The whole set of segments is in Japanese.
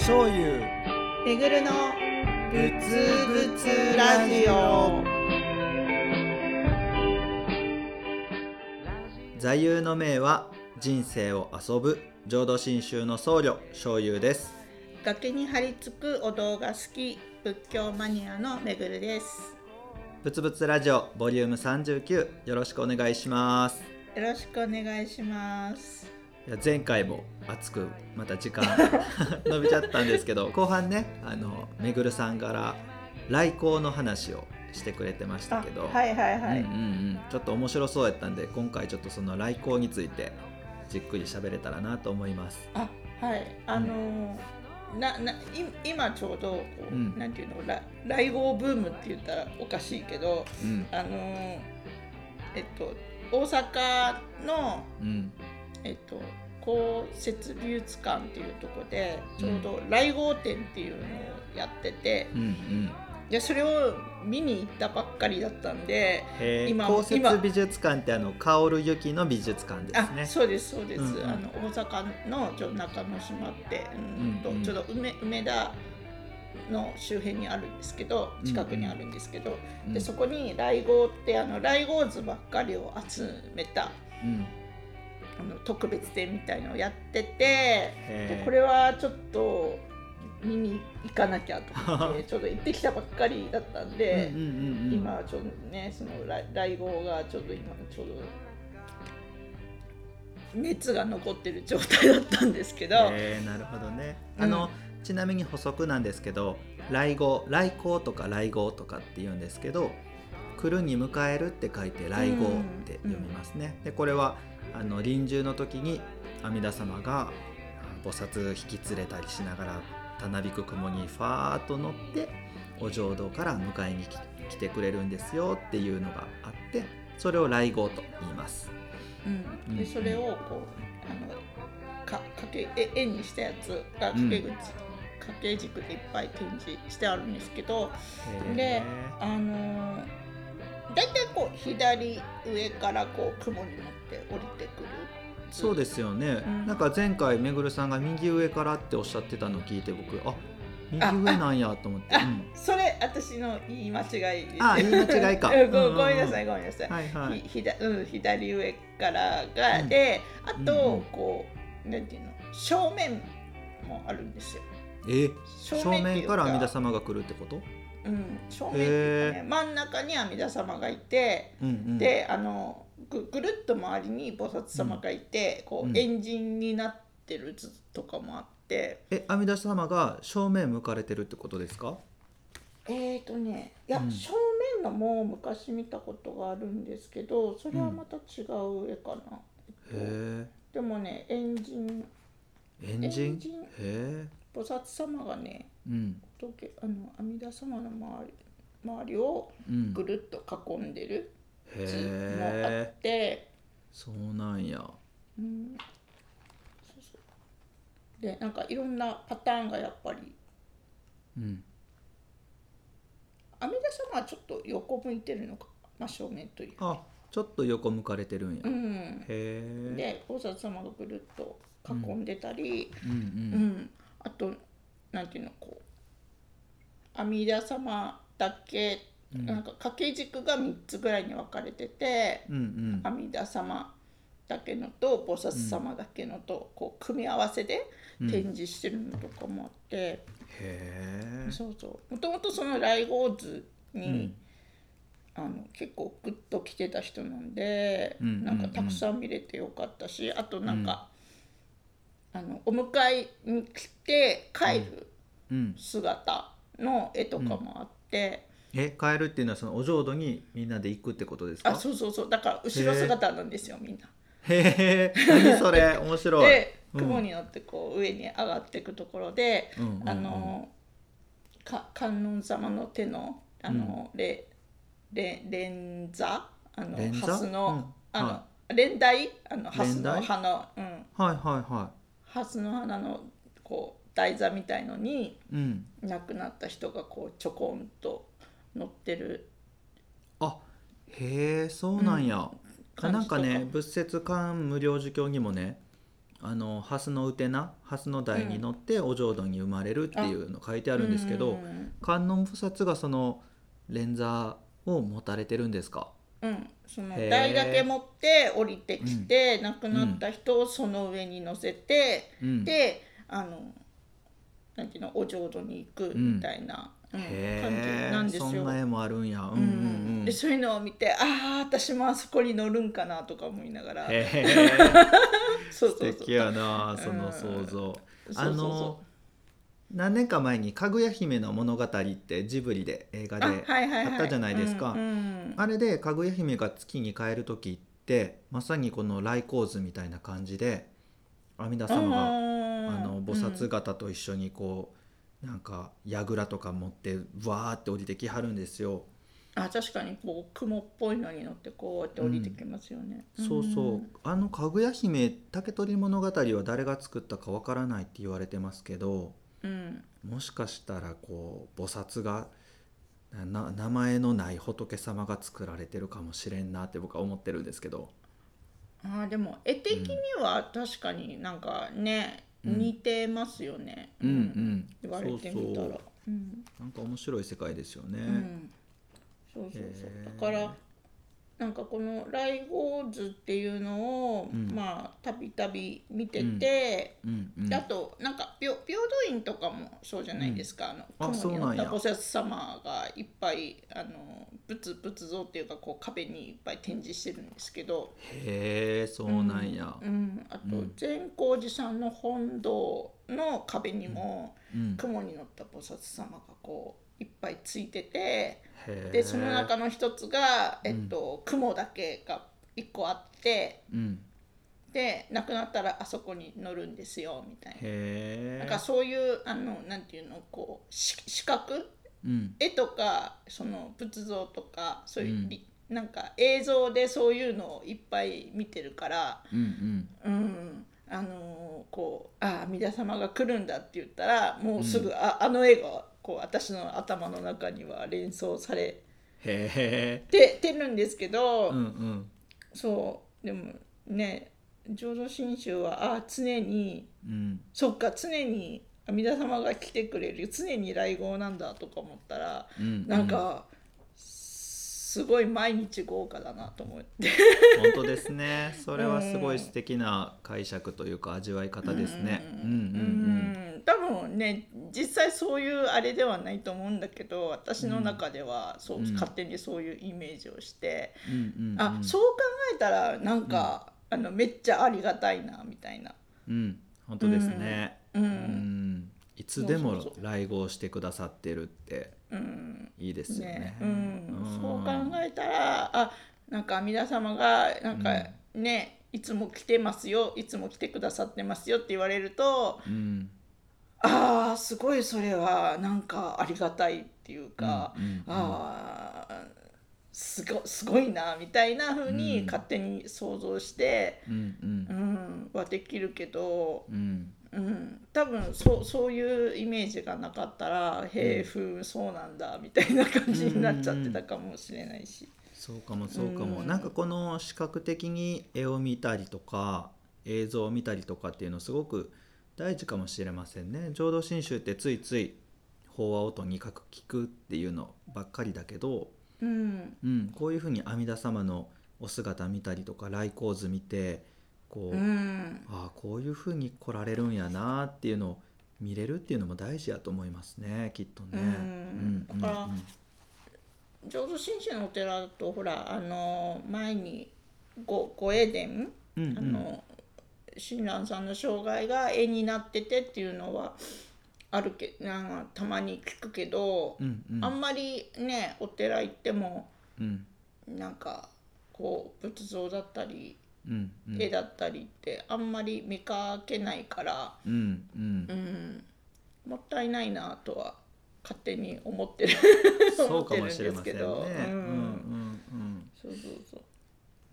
醤油。めぐるのぶつぶつラジオ。座右の銘は人生を遊ぶ浄土真宗の僧侶醤油です。崖に張り付くお堂が好き仏教マニアのめぐるです。ぶつぶつラジオボリューム39よろしくお願いします。よろしくお願いしますいや前回も熱くまた時間 伸びちゃったんですけど後半ねあのめぐるさんから来光の話をしてくれてましたけど、はいはいはい、うんうんうん、ちょっと面白そうやったんで今回ちょっとその来光についてじっくり喋れたらなと思います。あはい。あのーなない今ちょうどこう、うん。なんていうのラ来号ブームって言ったらおかしいけどうん。あのーえっと大阪のうん。えっと公設美術館っていうところでちょうど来号展っていうのをやってて、うんうん。でそれを見に行ったばっかりだったんで今公設今美術館ってあの薫ゆきの美術館ですあね。そうですそうです、うんうん。あの大阪のちょ中之島ってうんと、うんうん。ちょうど梅梅田の周辺にあるんですけど近くにあるんですけど、うんでそこに来号ってあの来号図ばっかりを集めたうんあの特別展みたいのをやっててでこれはちょっと見に行かなきゃと思って ちょうど行ってきたばっかりだったんで、うんうんうんうん、今ちょうどねその来来号がちょうど今ちょうど熱が残ってる状態だったんですけど、えー、なるほどね。うん。あの、ちなみに補足なんですけど来号来光とか来号とかって言うんですけど来るに迎えるって書いて来号って読みますね。でこれはあの臨終の時に阿弥陀様が菩薩引き連れたりしながらたなびく雲にファーッと乗ってお浄土から迎えに来てくれるんですよっていうのがあってそれを来号と言います。うん、でそれをこうあのかかけえ円にしたやつが掛け口、掛け軸でいっぱい展示してあるんですけどであのー大体こう左上からこう雲に乗って降りてくる。そうですよね、うん。なんか前回めぐるさんが右上からっておっしゃってたのを聞いて僕あ右上なんやと思って、あうん。それ私の言い間違い。あ言い間違いか。うんごめんなさいごめんなさい、はいはい。ひひだうん、左上からが、うん。であと、こうなんていうの正面もあるんですよ。え？正面か。ら阿弥陀様が来るってこと？うん、正面っていうかね真ん中に阿弥陀様がいて、うんうん。であのぐぐるっと周りに菩薩様がいて、こうんうエンジンになってる図とかもあって。え阿弥陀様が正面向かれてるってことですか？えーとねいや、うん。正面のも昔見たことがあるんですけどそれはまた違う絵かな、えっとへでもねエンジンえエンジンエンジンへえ菩薩様がねうん仏あの阿弥陀様の周り周りをうんぐるっと囲んでるへ図もあえって、そうなんや。うん。そうそう。でなんかいろんなパターンがやっぱり。うん。阿弥陀様はちょっと横向いてるのか真正面というか、あちょっと横向かれてるんや、へうん、えで菩薩様がぐるっと囲んでたり、うん。ううん。ん。あとなんていうのこう阿弥陀様だけ、うん。なんか掛け軸が3つぐらいに分かれてて、うんうん。阿弥陀様だけのと菩薩様だけのと、こう組み合わせで展示してるのとかもあって、へえ。そうそう。もともとその来号図に、うん。あの結構グッと来てた人なんで、うんなんかたくさん見れてよかったし、あとなんか、あのお迎えに来て帰るうん。姿の絵とかもあって、え帰るっていうのはそのお浄土にみんなで行くってことですか？あそうそうそう。だから後ろ姿なんですよみんな。へえ何それ？面白い。でうん。雲に乗ってこう上に上がっていくところで、うんうんうん。あのか観音様の手のあの、れれ連座？あの連座？蓮の、うん。あの、は連台？あの蓮の連台？花。うん。はいはいは蓮の花のこう台座みたいのにいうん。亡くなった人がこうちょこんと乗ってる。あへえそうなんや、あなんかね仏説館無料受教にもねあの蓮のうてな蓮の台に乗ってお浄土に生まれるっていうの書いてあるん。ですけど、うん観音菩薩がその連座を持たれてるんですかうん、その台だけ持って降りてきて、亡くなった人をその上に乗せて、うん。であのなんていうのお浄土に行くみたいな、うん。へ感じなんですよ。えそんな絵もあるんや。うんうんううんん。でそういうのを見てああ私もあそこに乗るんかなとか思いながら。そう素そうそう。敵やなその想像。あの何年か前に「かぐや姫の物語」ってジブリで映画であったじゃないですか。うんうん。あれでかぐや姫が月に帰る時ってまさにこの来光図みたいな感じで阿弥陀様があの菩薩方と一緒にこうなんか櫓とか持ってわーって降りてきはるんですよ。あ確かにこう雲っぽいのに乗ってこうやって降りてきますよね、そうそう。あのかぐや姫竹取物語は誰が作ったかわからないって言われてますけどうん。もしかしたらこう菩薩がな名前のない仏様が作られてるかもしれんなって僕は思ってるんですけど。あーでも絵的には確かになんかね、うん似てますよね、うん。うん、言われてみたら。そうそう。うん。なんか面白い世界ですよね。うん。そうそうそう。だからなんかこの「来合図」っていうのを、うん。まあたびたび見てて、うん。うん。であとなんか平平等院とかもそうじゃないですか、ああの雲に乗った菩薩様がいっぱいあの仏仏像っていうかこう壁にいっぱい展示してるんですけど、へえそうなんや。うん、あとうん。善光寺さんの本堂の壁にも、うん。雲に乗った菩薩様がこういっぱいついててでその中の一つが、えっと雲だけが一個あってうん、で亡くなったらあそこに乗るんですよみたいな。なんかそういうあのなんていうのこうし視覚？うん。絵とかその仏像とかそういう、うん。りなんか映像でそういうのをいっぱい見てるから、うんうん。うん、あのーこうああ阿弥陀様が来るんだって言ったらもうすぐ、ああの絵がこう私の頭の中には連想され。ててるんですけど、うんうんそうでもね浄土真宗はあ常にうん。そっか常に阿弥陀様が来てくれる常に来合なんだとか思ったら、うんなんかすごい毎日豪華だなと思って。本当ですね。それはすごい素敵な解釈というか味わい方ですね。うんうんうん多分ね実際そういうあれではないと思うんだけど私の中ではそう、うん。勝手にそういうイメージをして、うん。うん。あそう考えたらなんか、あのめっちゃありがたいなみたいな。うん。本当ですね。うん。うん。いつでも来合してくださってるってうん。いいですよね。ね。うん。うん。そう考えたらあなんか阿弥陀様がなんかね、いつも来てますよいつも来てくださってますよって言われるとうんああすごいそれはなんかありがたいっていうか、うんうんうん。ああすごすごいなみたいな風にうん。勝手に想像して、うんうん。はできるけど、うん。うんうん、多分そうそういうイメージがなかったら「へえふうそうなんだ」みたいな感じになっちゃってたかもしれないし。そうかもそうかも、うん。なんかこの視覚的に絵を見たりとか映像を見たりとかっていうのすごく大事かもしれませんね。浄土真宗ってついつい法話をとにかく聞くっていうのばっかりだけど、うん。うん、こういうふうに阿弥陀様のお姿見たりとか来光図見てこう、うん。ああこういうふうに来られるんやなっていうのを見れるっていうのも大事やと思いますねきっとね。うん。うんだから浄土真宗のお寺だとほらあの前にごご栄殿、うんうん。あの親鸞さんの生涯が絵になっててっていうのはあるけなんかたまに聞くけど、うんうん。あんまりねお寺行ってもうん。なんかこう仏像だったり、うんうん。絵だったりってあんまり見かけないから、うんうん。うん、もったいないなとは勝手に思ってる そうかもしれませんね。思ってるん。ですけどうんうんうん。そうそうそう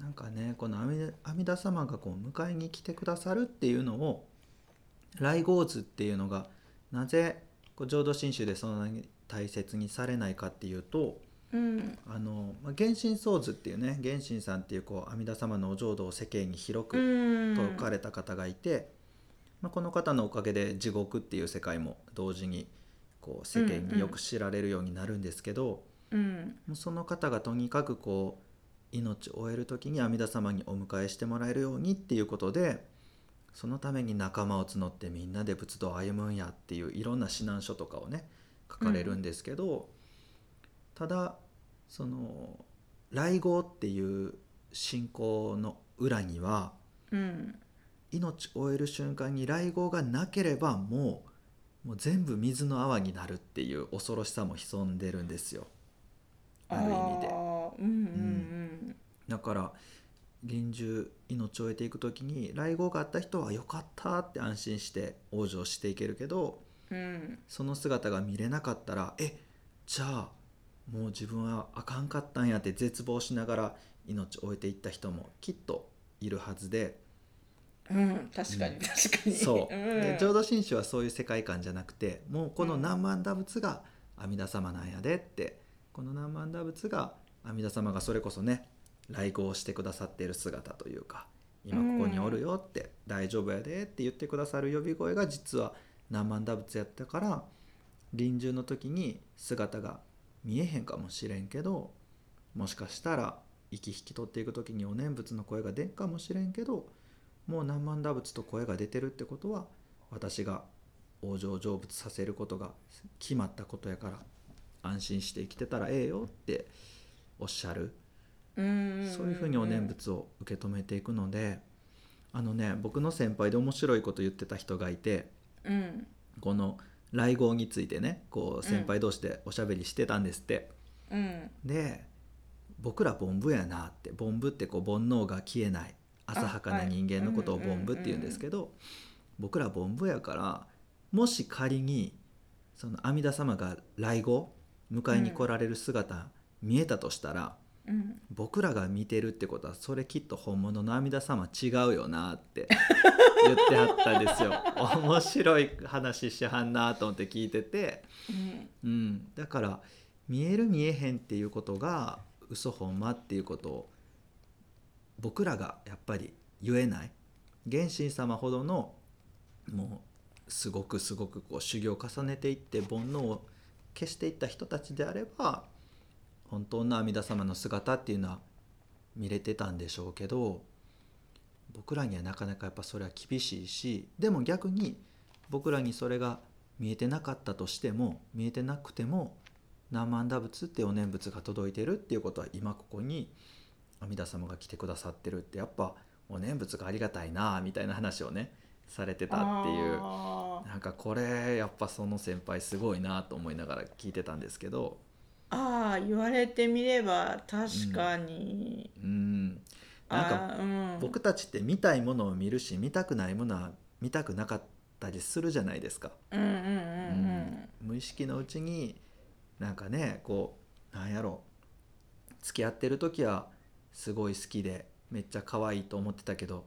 なんかねこの阿弥陀様がこう迎えに来てくださるっていうのを来合図っていうのがなぜこう浄土真宗でそんなに大切にされないかっていうとうん。あのまあ原神創図っていうね原神さんっていうこう阿弥陀様のお浄土を世間に広うくん。説かれた方がいて、まあ、この方のおかげで地獄っていう世界も同時にこう世間によく知られるようになるんですけど、うん。もうその方がとにかくこう命を終える時に阿弥陀様にお迎えしてもらえるようにっていうことでそのために仲間を募ってみんなで仏道を歩むんやっていういろんな指南書とかをね書かれるんですけど、ただその来業っていう信仰の裏にはうん。命を終える瞬間に来業がなければもうもう全部水の泡になるっていう恐ろしさも潜んでるんですよ。ある意味で。あーうん。うんだから臨終命を終えていく時に来業があった人は「よかった」って安心して往生していけるけどうん。うんその姿が見れなかったら「えじゃあもう自分はあかんかったんや」って絶望しながら命を終えていった人もきっといるはずで。うん確かに確かに。そう、ん。で浄土真宗はそういう世界観じゃなくてもうこの何万打仏が阿弥陀様なんやでってこの何万打仏が阿弥陀様がそれこそね来航してくださっている姿というか今ここにおるよって、大丈夫やでって言ってくださる呼び声が実は何万打仏やったから臨終の時に姿が見えへんかもしれんけどもしかしたら息引き取っていく時にお念仏の声が出んかもしれんけどもう何万打仏と声が出てるってことは私が往生成仏させることが決まったことやから安心して生きてたらええよっておっしゃる、うんそういうふうにお念仏を受け止めていくのであのね僕の先輩で面白いこと言ってた人がいてうん。この来業についてねこう先輩同士でおしゃべりしてたんですって。うん。で僕ら凡夫やなって凡夫ってこう煩悩が消えない浅はかな人間のことをはい凡夫って言うんですけど僕ら凡夫やからもし仮にその阿弥陀様が来後迎えに来られる姿見えたとしたら、うん。僕らが見てるってことはそれきっと本物の阿弥陀様違うよなって 言ってはったんですよ。面白い話しはんなと思って聞いてて。うん。うん、だから見える見えへんっていうことが嘘ほんまっていうことを僕らがやっぱり言えない。原神様ほどのもうすごくすごくこう修行を重ねていって煩悩を消していった人たちであれば本当の阿弥陀様の姿っていうのは見れてたんでしょうけど僕らにはなかなかやっぱそれは厳しいしでも逆に僕らにそれが見えてなかったとしても見えてなくても何万打仏ってお念仏が届いてるっていうことは今ここに阿弥陀様が来てくださってるってやっぱお念仏がありがたいなみたいな話をねされてたっていう。なんかこれやっぱその先輩すごいなと思いながら聞いてたんですけどあー言われてみれば確かに、うん。なんかうん、僕たちって見たいものを見るし見たくないものは見たくなかったりするじゃないですか。うんうんうん。無意識のうちになんかねこうなんやろ。付き合ってる時はすごい好きでめっちゃ可愛いと思ってたけど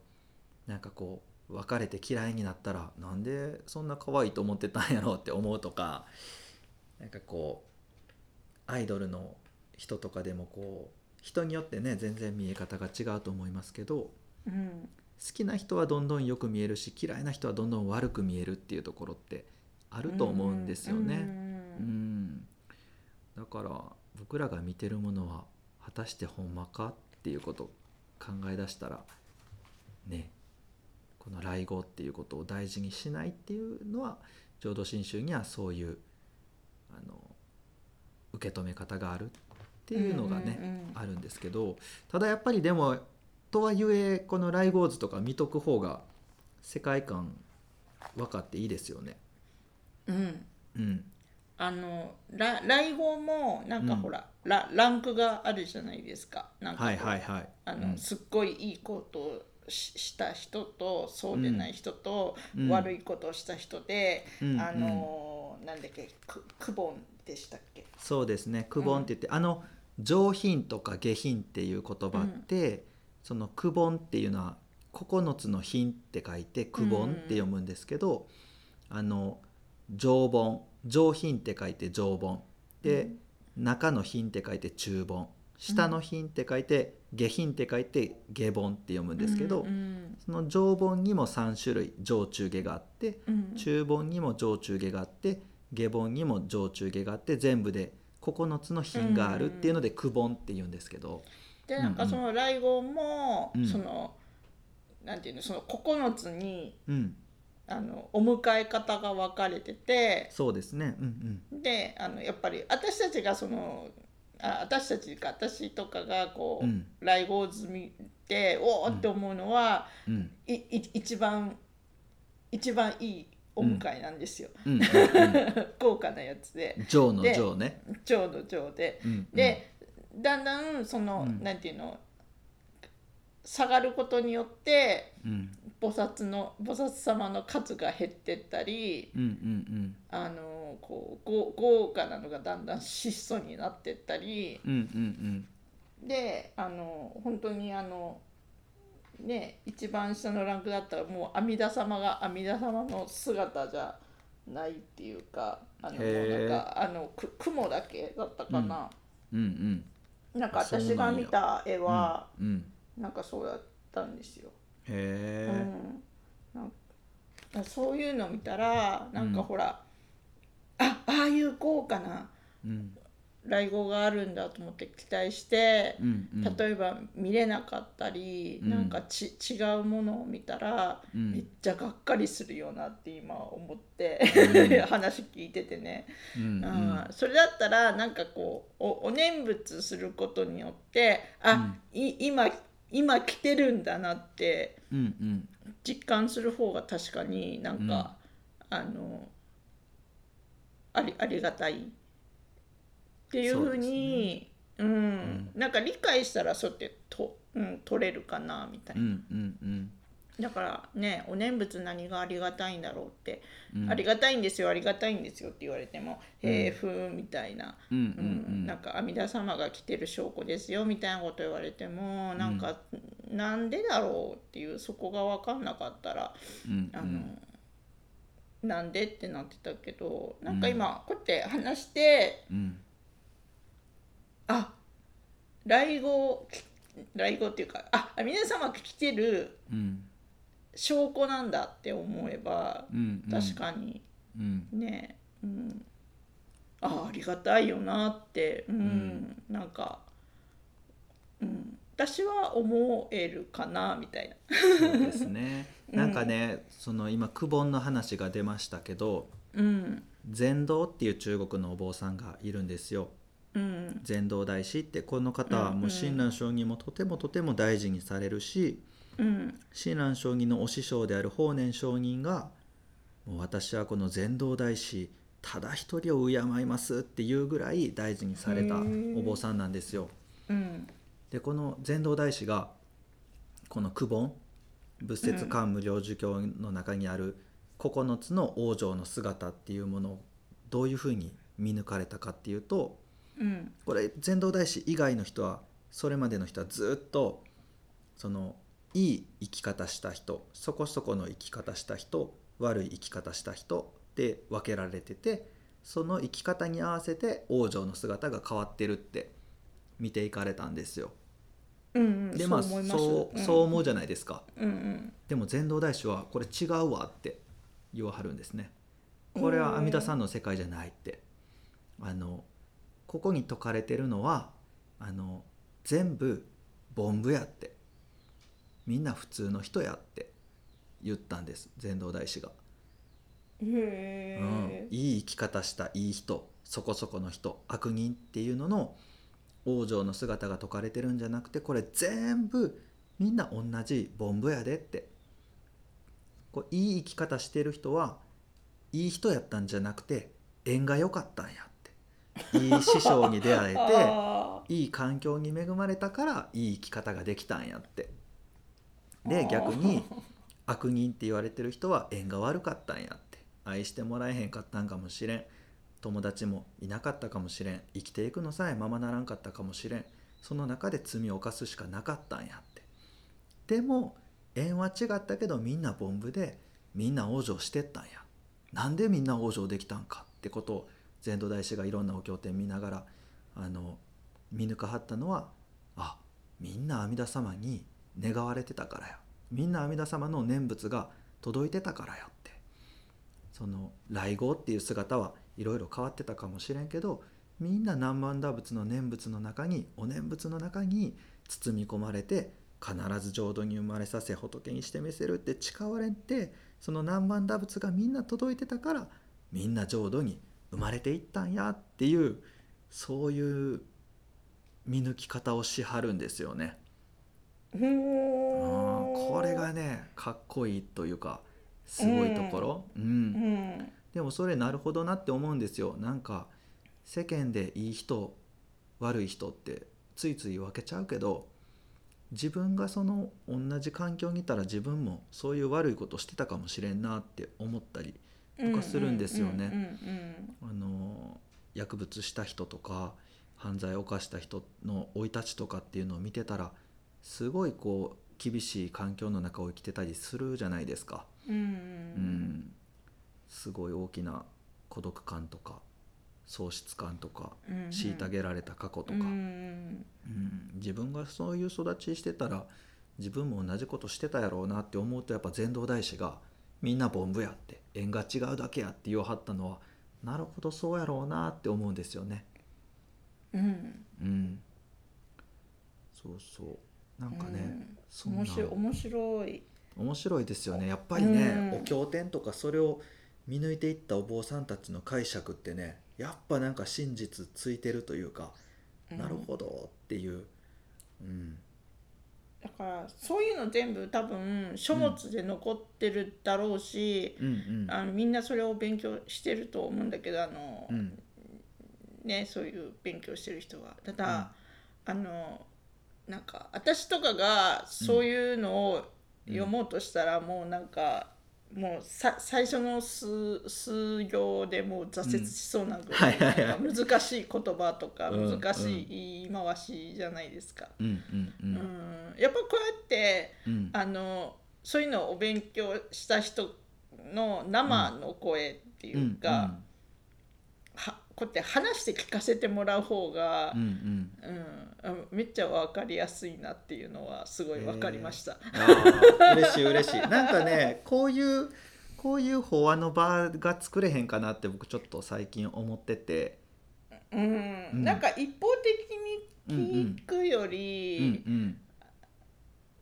なんかこう別れて嫌いになったらなんでそんな可愛いと思ってたんやろうって思うとかなんかこうアイドルの人とかでもこう人によってね全然見え方が違うと思いますけどうん。うん好きな人はどんどんよく見えるし嫌いな人はどんどん悪く見えるっていうところってあると思うんですよね。うんだから僕らが見てるものは果たしてほんまかっていうことを考え出したらねこの来業っていうことを大事にしないっていうのは浄土真宗にはそういうあの受け止め方があるっていうのがね、うんうんうん。あるんですけどただやっぱりでもとはいえこの来業図とか見とく方が世界観分かっていいですよね。うん。うん、あのら来訪もなんかうん。ほら、ラランクがあるじゃないですか。なんかはいはいはい。あの、うん。すっごいいいことをしした人とそうでない人と、うん。悪いことをした人で、うん。あのなんだっけくクボンでしたっけ？そうですね「くぼん」って言って、あの上品とか下品っていう言葉って、その「くぼん」っていうのは9つの品って書いて「くぼん」って読むんですけど、あの上品上品って書いて上品で、中の品って書いて中品下の品って書いて下品って書いて下本って読むんですけど、うんその上本にも3種類上中下があってうん。中本にも上中下があって下本にも上中下があって全部で9つの品があるっていうので九本って言うんですけど、でなんかその来号も、うん。そのなんていうのその9つにうん、あのお迎え方が分かれててそうですね。うんであのやっぱり私たちがそのあ私たちか私とかがこう、うん。来号済みでおおって思うのは、うん。うん。いい一番一番いいお迎えなんですよ、うん。うん。豪華なやつで。うん、上の上ね。ちょうど上で。うん。で、だんだんその、うん。なんていうの？下がることによってうん。菩薩の菩薩様の数が減ってったりうんうんあのこう豪豪華なのがだんだん質素になってったり。うんうんうん。であの本当にあのね一番下のランクだったらもう阿弥陀様が阿弥陀様の姿じゃないっていうかあのもうなんかあのく雲だけだったかな、うんうんなんか私が見た絵うんは、うんなんかそうだったんですよ。うへん、なんかそういうの見たらなんかうん。ほら、あああいう豪華な。えうん来号があるんだと思って期待して、うんうん。例えば見れなかったり、うん。なんかち違うものを見たら、うん。めっちゃがっかりするよなって今思って、うん。話聞いててね、うんあーそれだったらなんかこうおお念仏することによってあ、い今今来てるんだなってうんうん。実感する方が確かになんか、あのありありがたいっていうふうにう、ん。なんか理解したらそうやってと、うん、取れるかなみたいな、うんうんうん。だからねお念仏何がありがたいんだろうって、うん。ありがたいんですよありがたいんですよって言われても「うん。へえふーん」みたいな。うんうんうんなんか阿弥陀様が来てる証拠ですよみたいなこと言われてもなんか、なんでだろうっていうそこが分かんなかったらうんあの、なんでってなってたけどなんか今こうやって話して、うんあ来号来号っていうかあ阿弥陀様が来てるうん証拠なんだって思えばうん。確かに。うん。ね、うん、あありがたいよなって、うん。ん。なんか、うん、私は思えるかなみたいな。そうですね。うん。なんかねその今久本の話が出ましたけどうん。禅道っていう中国のお坊さんがいるんですよ。うん禅道大師ってこの方はもうん。親鸞上人もとてもとても大事にされるしうん。親鸞上人のお師匠である法然上人がもう私はこの禅道大師ただ一人を敬いますっていうぐらい大事にされたお坊さんなんですよ。うん。でこの禅道大師がこの久本仏説漢無量寿経の中にある9つの往生の姿っていうものをどういうふうに見抜かれたかっていうとうんこれ禅道大師以外の人はそれまでの人はずっとそのいい生き方した人そこそこの生き方した人悪い生き方した人で分けられててその生き方に合わせて往生の姿が変わってるって見ていかれたんですよ。うんうんでまあそうそうそう思うじゃないですか。うんうんでも禅道大師はこれ違うわって言わはるんですね。これは阿弥陀さんの世界じゃないって。あのここに説かれてるのはあの全部凡夫やってみんな普通の人やって言ったんです禅道大師が、へうん。え、いい生き方したいい人そこそこの人悪人っていうのの往生の姿が説かれてるんじゃなくてこれ全部みんな同じ凡夫やでって。こういい生き方してる人はいい人やったんじゃなくて縁が良かったんやっていい師匠に出会えて あいい環境に恵まれたからいい生き方ができたんやって。ー。で逆に悪人って言われてる人は縁が悪かったんやって。愛してもらえへんかったんかもしれん。友達もいなかったかもしれん。生きていくのさえままならんかったかもしれん。その中で罪を犯すしかなかったんやって。でも縁は違ったけどみんな凡夫でみんな往生してったんや。なんでみんな往生できたんかってことを禅道大師がいろんなお経典見ながらあの見抜かはったのはあみんな阿弥陀様に願われてたからよみんな阿弥陀様の念仏が届いてたからよって。その来号っていう姿はいろいろ変わってたかもしれんけどみんな南蛮打仏の念仏の中にお念仏の中に包み込まれて必ず浄土に生まれさせ仏にしてみせるって誓われてその南蛮打仏がみんな届いてたからみんな浄土に生まれていったんやっていうそういう見抜き方をしはるんですよね。うこれがねかっこいいというかすごいところ、うん。うん。でもそれなるほどなって思うんですよ。なんか世間でいい人悪い人ってついつい分けちゃうけど自分がその同じ環境にいたら自分もそういう悪いことしてたかもしれんなって思ったりとかするんですよね。うんあの薬物した人とか犯罪を犯した人の生い立ちとかっていうのを見てたらすごいこう厳しい環境の中を生きてたりするじゃないですか。うんうんうん、すごい大きな孤独感とか喪失感とかうんうん。虐げられた過去とか、うんうん自分がそういう育ちしてたら自分も同じことしてたやろうなって思うとやっぱ禅道大師が「みんなボンブや」って「縁が違うだけや」って言わはったのはなるほどそうやろうなって思うんですよね。うん。うん、そうそう。なんかね、うん。そんな。面白い面白い。面白いですよね。やっぱりね、うん。お経典とかそれを見抜いていったお坊さんたちの解釈ってねやっぱなんか真実ついてるというか、うん。なるほどっていう、うん、だからそういうの全部多分書物で残ってるだろうし、うんうん。あのみんなそれを勉強してると思うんだけどあの、うん。ねそういう勉強してる人は。ただ、あのなんか私とかがそういうのを読もうとしたら、もうなんかもうさ最初の数数行でもう挫折しそうなぐらい難しい言葉とかうん難しい言い回しじゃないですか。うんうんううんんやっぱこうやってうん。あのそういうのをお勉強した人の生の声っていうか、はこうやって話して聞かせてもらう方がうんう、ん。うんうんめっちゃ分かりやすいなっていうのはすごい分かりました。嬉しい嬉しい。なんかねこういうこういう法話の場が作れへんかなって僕ちょっと最近思ってて。うん。うん。なんか一方的に聞くようんり、うん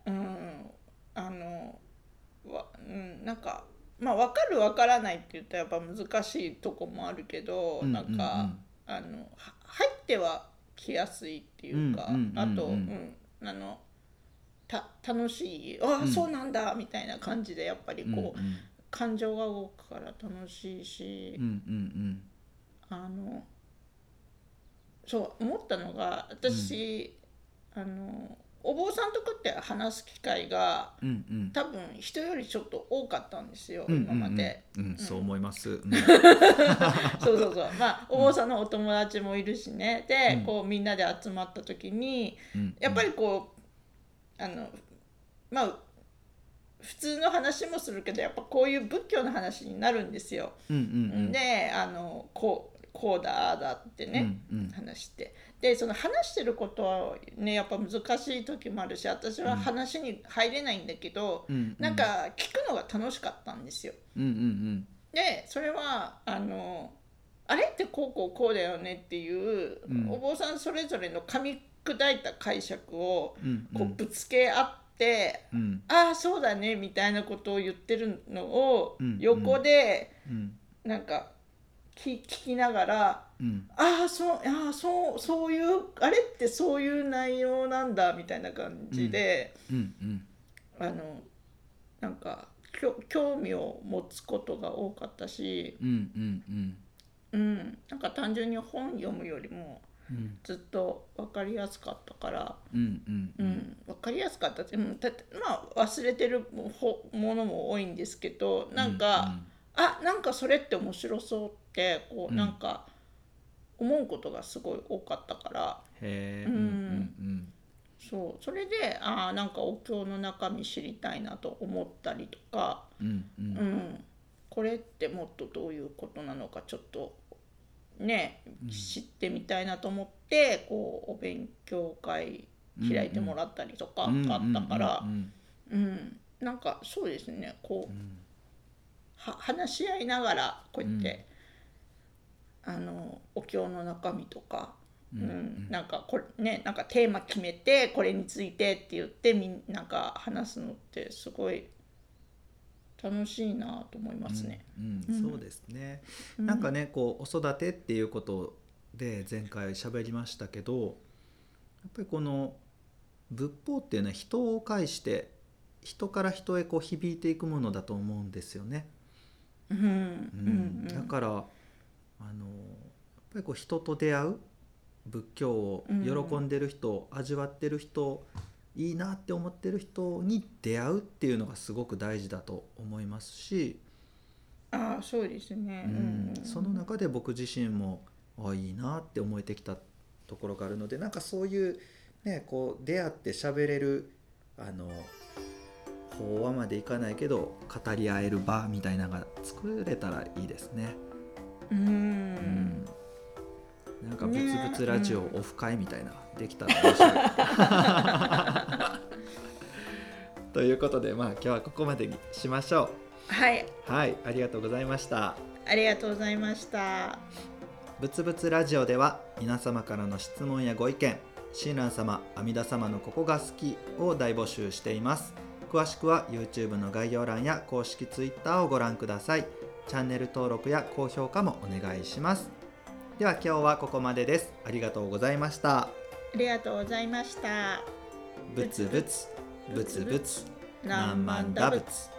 うんあのわ、うん、なんかまあ分かる分からないって言ったらやっぱ難しいとこもあるけど、うんなんか、あのは入ってはきやすいっていうか、うんうんうんうん。あと、うん、あのた楽しいああ、うん。そうなんだみたいな感じでやっぱりうんこう、うん感情が動くから楽しいし、うんうんあのそう思ったのが私、あのお坊さんとかって話す機会がうんうん。うん多分人よりちょっと多かったんですよ、うん今まで。うんうん。うんそう思います。うん。そうそうそう。まあお坊さんのお友達もいるしね。で、うん。こうみんなで集まった時にうん。やっぱりこうあのまあ普通の話もするけどやっぱこういう仏教の話になるんですよ。うんうんうん。であのこうこうだだってね、うんうん。話して。でその話してることはねやっぱ難しい時もあるし私は話に入れないんだけど、うんうん。なんか聞くのが楽しかったんですよ。うんうんでそれはあのあれってこうこうこうだよねっていう、うん。お坊さんそれぞれの噛み砕いた解釈をうんうん。こうぶつけ合って、うん。ああそうだねみたいなことを言ってるのをうん。横でうん。なんか聞聞きながら、うん。ああそうああそうそういうあれってそういう内容なんだみたいな感じで、うんうん。あのなんかきょ興味を持つことが多かったし、うんうんうん。うん、なんか単純に本読むよりもうん。ずっと分かりやすかったから、うんうんううん。ん分かりやすかったって、うん、だってまあ忘れてるほものも多いんですけどなんか、あなんかそれって面白そうってこう、うん。なんか思うことがすごい多かったから。へえううんんうん。そう。それであーなんかお経の中身知りたいなと思ったりとか、うんうん。ううん。ん、これってもっとどういうことなのかちょっとね、うん。知ってみたいなと思ってこうお勉強会開いてもらったりとかうんあったから。うん。うんなんかそうですねこう話し合いながらこうやって、あのお経の中身とか、ううんん。なんかこれねなんかテーマ決めてこれについてって言ってみんなんか話すのってすごい楽しいなと思いますね。うん。うん。そうですね、うん。なんかねこう子育てっていうことで前回喋りましたけどやっぱりこの仏法っていうのは人を介して人から人へこう響いていくものだと思うんですよね。うんうんだからあのやっぱりこう人と出会う仏教を喜んでる人、味わってる人いいなって思ってる人に出会うっていうのがすごく大事だと思いますし、ああそうですね。うんうん。その中で僕自身もあいいなって思えてきたところがあるのでなんかそういうねこう出会って喋れるあの法話までいかないけど語り合える場みたいなのが作れたらいいですね。うんうんなんかブツねブツラジオオフ会みたいな、できたら面白い。ということでまあ今日はここまでにしましょはい、う。はいありがとうございました。ありがとうございました。ぶつぶつラジオでは皆様からの質問やご意見親鸞様阿弥陀様のここが好きを大募集しています詳しくは YouTube の概要欄や公式 Twitter をご覧ください。チャンネル登録や高評価もお願いします。では今日はここまでです。ありがとうございました。ありがとうございました。ぶつぶつぶつぶつ何万打仏。